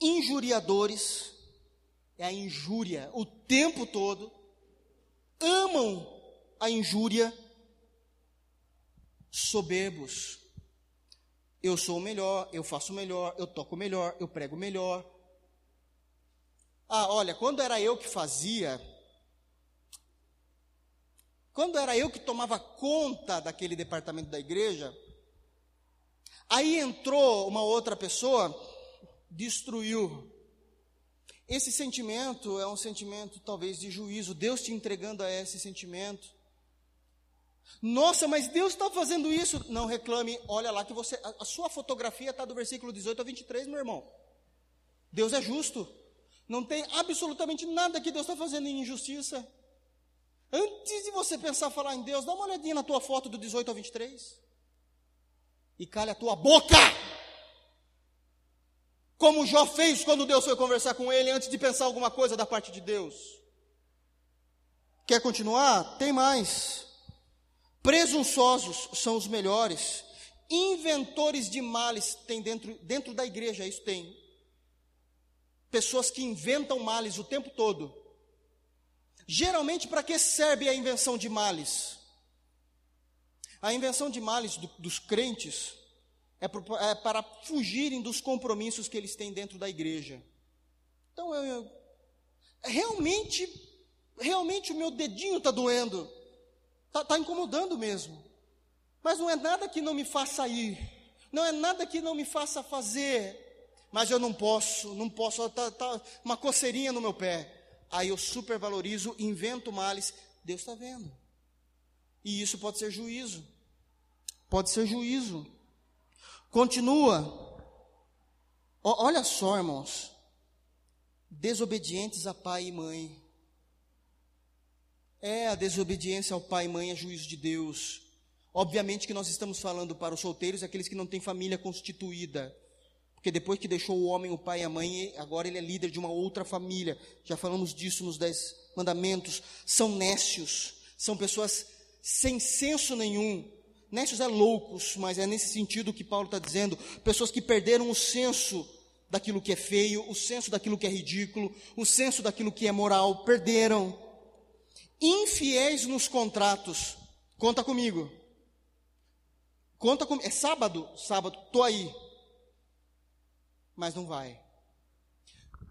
Injuriadores, é a injúria o tempo todo, amam a injúria, soberbos. Eu sou o melhor, eu faço melhor, eu toco melhor, eu prego melhor. Ah, olha, quando era eu que fazia, quando era eu que tomava conta daquele departamento da igreja, aí entrou uma outra pessoa, destruiu. Esse sentimento é um sentimento talvez de juízo, Deus te entregando a esse sentimento. Nossa, mas Deus está fazendo isso. Não reclame, olha lá que você. A, a sua fotografia está do versículo 18 a 23, meu irmão. Deus é justo. Não tem absolutamente nada que Deus está fazendo em injustiça. Antes de você pensar falar em Deus, dá uma olhadinha na tua foto do 18 ao 23. E calha a tua boca. Como Jó fez quando Deus foi conversar com ele antes de pensar alguma coisa da parte de Deus. Quer continuar? Tem mais. Presunçosos são os melhores. Inventores de males tem dentro, dentro da igreja, isso tem. Pessoas que inventam males o tempo todo. Geralmente, para que serve a invenção de males? A invenção de males do, dos crentes é, é, para fugirem dos compromissos que eles têm dentro da igreja. Então, eu, eu realmente, realmente o meu dedinho está doendo, está tá incomodando mesmo. Mas não é nada que não me faça ir, não é nada que não me faça fazer. Mas eu não posso, não posso, está tá uma coceirinha no meu pé. Aí eu supervalorizo, invento males. Deus está vendo. E isso pode ser juízo. Pode ser juízo. Continua. O, olha só, irmãos. Desobedientes a pai e mãe. É, a desobediência ao pai e mãe é juízo de Deus. Obviamente que nós estamos falando para os solteiros, aqueles que não têm família constituída. Porque depois que deixou o homem, o pai e a mãe, agora ele é líder de uma outra família. Já falamos disso nos Dez Mandamentos. São nécios, são pessoas sem senso nenhum, Nécios é loucos, mas é nesse sentido que Paulo está dizendo: pessoas que perderam o senso daquilo que é feio, o senso daquilo que é ridículo, o senso daquilo que é moral, perderam. Infiéis nos contratos. Conta comigo. Conta comigo. É sábado? Sábado, estou aí. Mas não vai.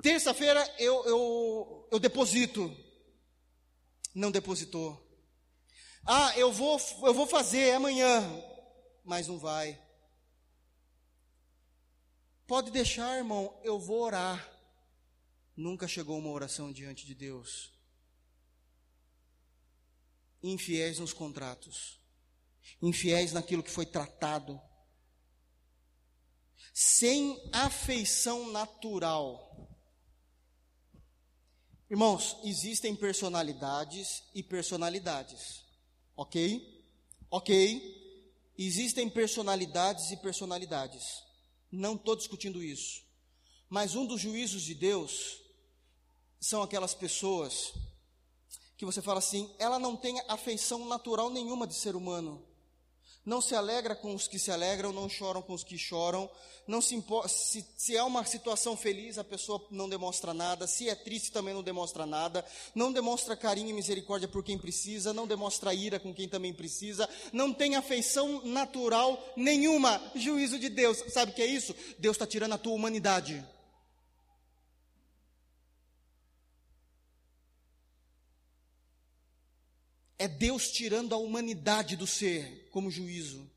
Terça-feira eu, eu, eu deposito. Não depositou. Ah, eu vou, eu vou fazer amanhã, mas não vai. Pode deixar, irmão, eu vou orar. Nunca chegou uma oração diante de Deus. Infiéis nos contratos, infiéis naquilo que foi tratado, sem afeição natural. Irmãos, existem personalidades e personalidades. Ok? Ok. Existem personalidades e personalidades. Não estou discutindo isso. Mas um dos juízos de Deus são aquelas pessoas que você fala assim, ela não tem afeição natural nenhuma de ser humano não se alegra com os que se alegram, não choram com os que choram, não se, se, se é uma situação feliz, a pessoa não demonstra nada, se é triste também não demonstra nada, não demonstra carinho e misericórdia por quem precisa, não demonstra ira com quem também precisa, não tem afeição natural nenhuma, juízo de Deus, sabe o que é isso? Deus está tirando a tua humanidade. É Deus tirando a humanidade do ser como juízo.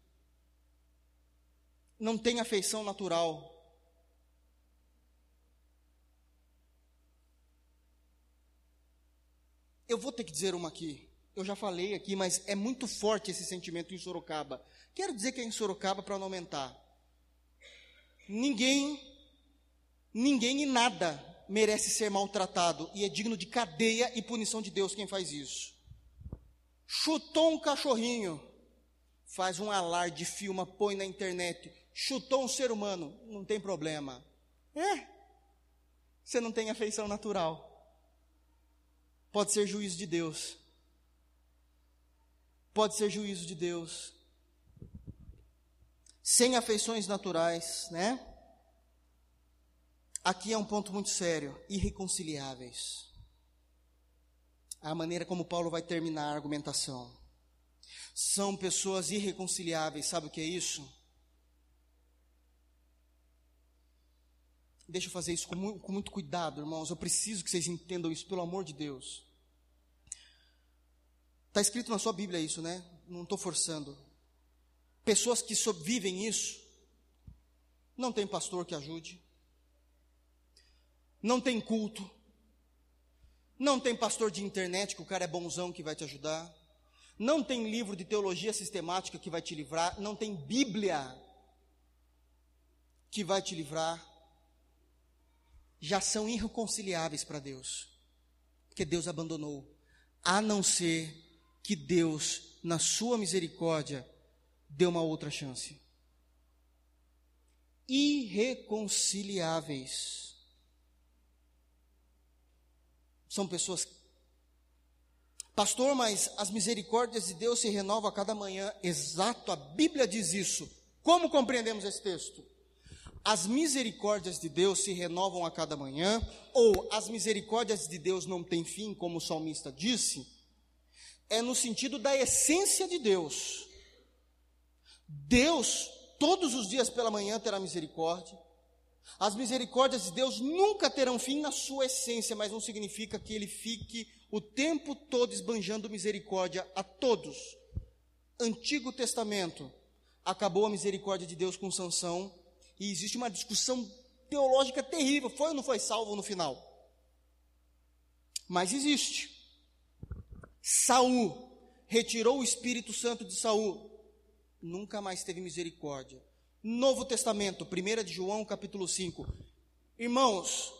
Não tem afeição natural. Eu vou ter que dizer uma aqui. Eu já falei aqui, mas é muito forte esse sentimento em Sorocaba. Quero dizer que é em Sorocaba para não aumentar. Ninguém, ninguém e nada merece ser maltratado e é digno de cadeia e punição de Deus quem faz isso. Chutou um cachorrinho, faz um alarde, filma, põe na internet. Chutou um ser humano, não tem problema. É, você não tem afeição natural. Pode ser juízo de Deus. Pode ser juízo de Deus. Sem afeições naturais, né? Aqui é um ponto muito sério: irreconciliáveis a maneira como Paulo vai terminar a argumentação. São pessoas irreconciliáveis, sabe o que é isso? Deixa eu fazer isso com muito, com muito cuidado, irmãos. Eu preciso que vocês entendam isso, pelo amor de Deus. Está escrito na sua Bíblia isso, né? Não estou forçando. Pessoas que vivem isso, não tem pastor que ajude, não tem culto, não tem pastor de internet que o cara é bonzão que vai te ajudar, não tem livro de teologia sistemática que vai te livrar, não tem Bíblia que vai te livrar, já são irreconciliáveis para Deus, porque Deus abandonou, a não ser que Deus, na sua misericórdia, dê uma outra chance. Irreconciliáveis. São pessoas. Pastor, mas as misericórdias de Deus se renovam a cada manhã. Exato, a Bíblia diz isso. Como compreendemos esse texto? As misericórdias de Deus se renovam a cada manhã, ou as misericórdias de Deus não têm fim, como o salmista disse, é no sentido da essência de Deus. Deus, todos os dias pela manhã, terá misericórdia. As misericórdias de Deus nunca terão fim na sua essência, mas não significa que ele fique o tempo todo esbanjando misericórdia a todos. Antigo Testamento, acabou a misericórdia de Deus com Sansão, e existe uma discussão teológica terrível, foi ou não foi salvo no final? Mas existe. Saul retirou o Espírito Santo de Saul, nunca mais teve misericórdia. Novo Testamento, 1 de João, capítulo 5. Irmãos,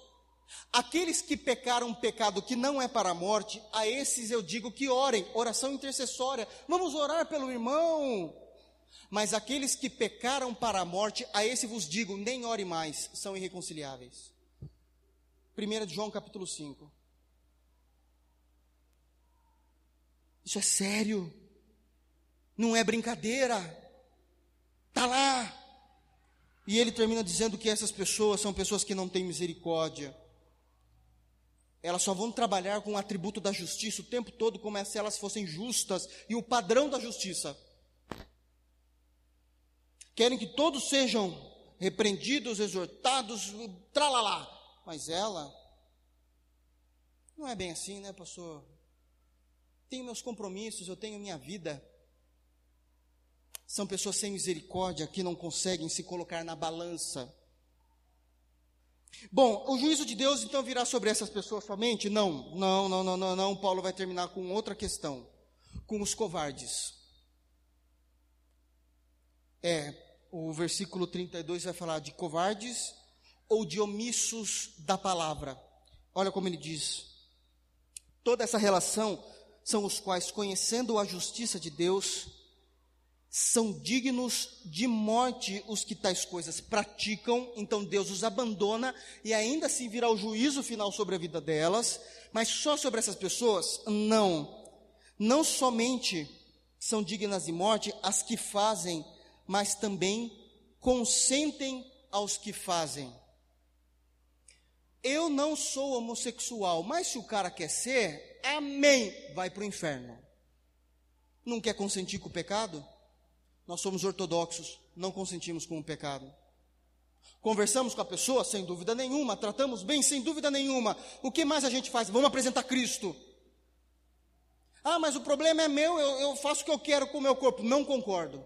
aqueles que pecaram um pecado que não é para a morte, a esses eu digo que orem, oração intercessória. Vamos orar pelo irmão. Mas aqueles que pecaram para a morte, a esse vos digo, nem ore mais, são irreconciliáveis. 1 de João capítulo 5. Isso é sério. Não é brincadeira. Está lá. E ele termina dizendo que essas pessoas são pessoas que não têm misericórdia. Elas só vão trabalhar com o atributo da justiça o tempo todo, como se elas fossem justas e o padrão da justiça. Querem que todos sejam repreendidos, exortados, tralalá. Mas ela, não é bem assim, né, pastor? Tenho meus compromissos, eu tenho minha vida. São pessoas sem misericórdia que não conseguem se colocar na balança. Bom, o juízo de Deus então virá sobre essas pessoas somente? Não, não, não, não, não, não. Paulo vai terminar com outra questão, com os covardes. É, o versículo 32 vai falar de covardes ou de omissos da palavra. Olha como ele diz. Toda essa relação são os quais, conhecendo a justiça de Deus, são dignos de morte os que tais coisas praticam, então Deus os abandona e ainda assim virá o juízo final sobre a vida delas, mas só sobre essas pessoas? Não. Não somente são dignas de morte as que fazem, mas também consentem aos que fazem. Eu não sou homossexual, mas se o cara quer ser, amém, vai para o inferno. Não quer consentir com o pecado? Nós somos ortodoxos, não consentimos com o pecado. Conversamos com a pessoa, sem dúvida nenhuma, tratamos bem, sem dúvida nenhuma. O que mais a gente faz? Vamos apresentar Cristo. Ah, mas o problema é meu, eu, eu faço o que eu quero com o meu corpo. Não concordo.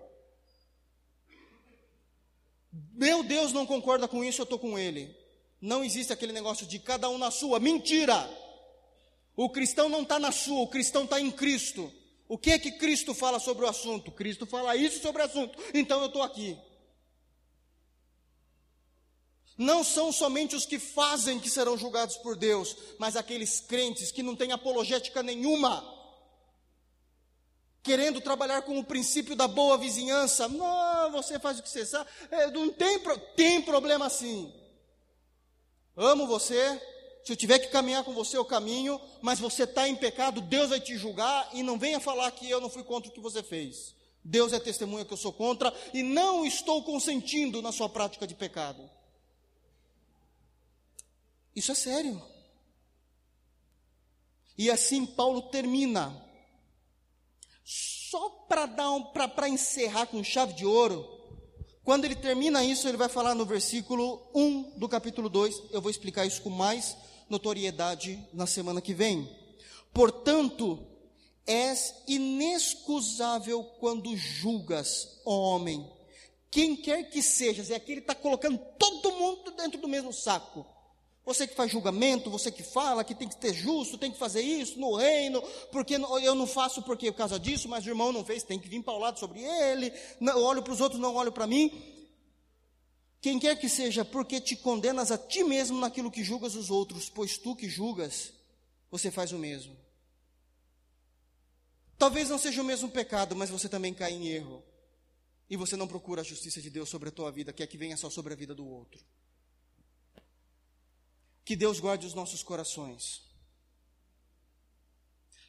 Meu Deus não concorda com isso, eu estou com ele. Não existe aquele negócio de cada um na sua. Mentira! O cristão não está na sua, o cristão está em Cristo. O que é que Cristo fala sobre o assunto? Cristo fala isso sobre o assunto, então eu estou aqui. Não são somente os que fazem que serão julgados por Deus, mas aqueles crentes que não têm apologética nenhuma, querendo trabalhar com o princípio da boa vizinhança. Não, você faz o que você sabe. É, não tem, tem problema sim. Amo você, se eu tiver que caminhar com você, eu caminho, mas você está em pecado, Deus vai te julgar e não venha falar que eu não fui contra o que você fez. Deus é testemunha que eu sou contra e não estou consentindo na sua prática de pecado. Isso é sério. E assim Paulo termina. Só para dar um, para encerrar com chave de ouro, quando ele termina isso, ele vai falar no versículo 1 do capítulo 2, eu vou explicar isso com mais notoriedade na semana que vem. Portanto, és inexcusável quando julgas, homem, quem quer que sejas, é aqui ele está colocando todo mundo dentro do mesmo saco. Você que faz julgamento, você que fala que tem que ter justo, tem que fazer isso no reino, porque eu não faço porque por causa disso, mas o irmão não fez, tem que vir para o lado sobre ele. Eu olho para os outros, não olho para mim. Quem quer que seja, porque te condenas a ti mesmo naquilo que julgas os outros, pois tu que julgas, você faz o mesmo. Talvez não seja o mesmo pecado, mas você também cai em erro. E você não procura a justiça de Deus sobre a tua vida, quer que venha só sobre a vida do outro. Que Deus guarde os nossos corações.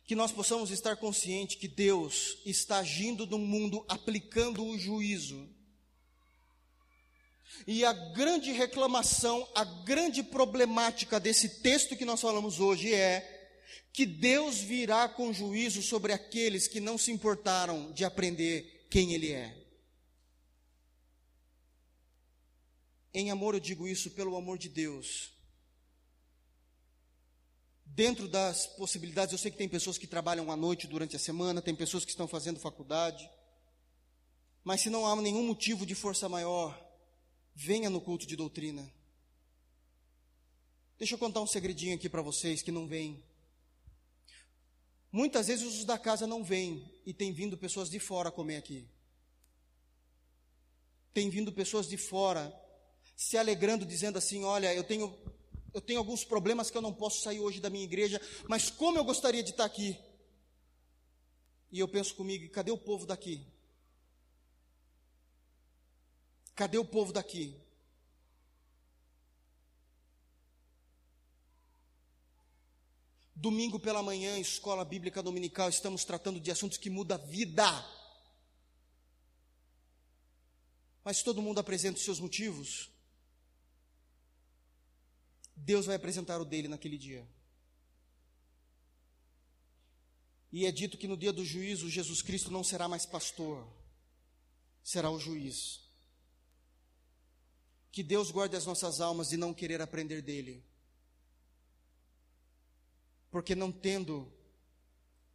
Que nós possamos estar conscientes que Deus está agindo no mundo, aplicando o juízo. E a grande reclamação, a grande problemática desse texto que nós falamos hoje é que Deus virá com juízo sobre aqueles que não se importaram de aprender quem Ele é. Em amor eu digo isso pelo amor de Deus. Dentro das possibilidades, eu sei que tem pessoas que trabalham à noite durante a semana, tem pessoas que estão fazendo faculdade. Mas se não há nenhum motivo de força maior, venha no culto de doutrina. Deixa eu contar um segredinho aqui para vocês que não vêm. Muitas vezes os da casa não vêm e tem vindo pessoas de fora comer aqui. Tem vindo pessoas de fora se alegrando, dizendo assim: Olha, eu tenho, eu tenho alguns problemas que eu não posso sair hoje da minha igreja, mas como eu gostaria de estar aqui. E eu penso comigo: cadê o povo daqui? Cadê o povo daqui? Domingo pela manhã, escola bíblica dominical, estamos tratando de assuntos que mudam a vida. Mas todo mundo apresenta os seus motivos. Deus vai apresentar o dele naquele dia. E é dito que no dia do juízo, Jesus Cristo não será mais pastor, será o juiz. Que Deus guarde as nossas almas de não querer aprender dele porque não tendo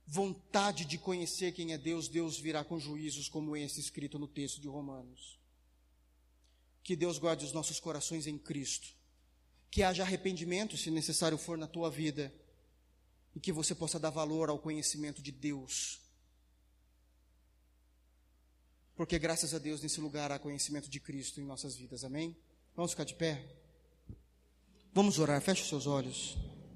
vontade de conhecer quem é Deus, Deus virá com juízos como esse escrito no texto de Romanos. Que Deus guarde os nossos corações em Cristo. Que haja arrependimento, se necessário for, na tua vida. E que você possa dar valor ao conhecimento de Deus. Porque graças a Deus nesse lugar há conhecimento de Cristo em nossas vidas. Amém? Vamos ficar de pé? Vamos orar. Feche os seus olhos.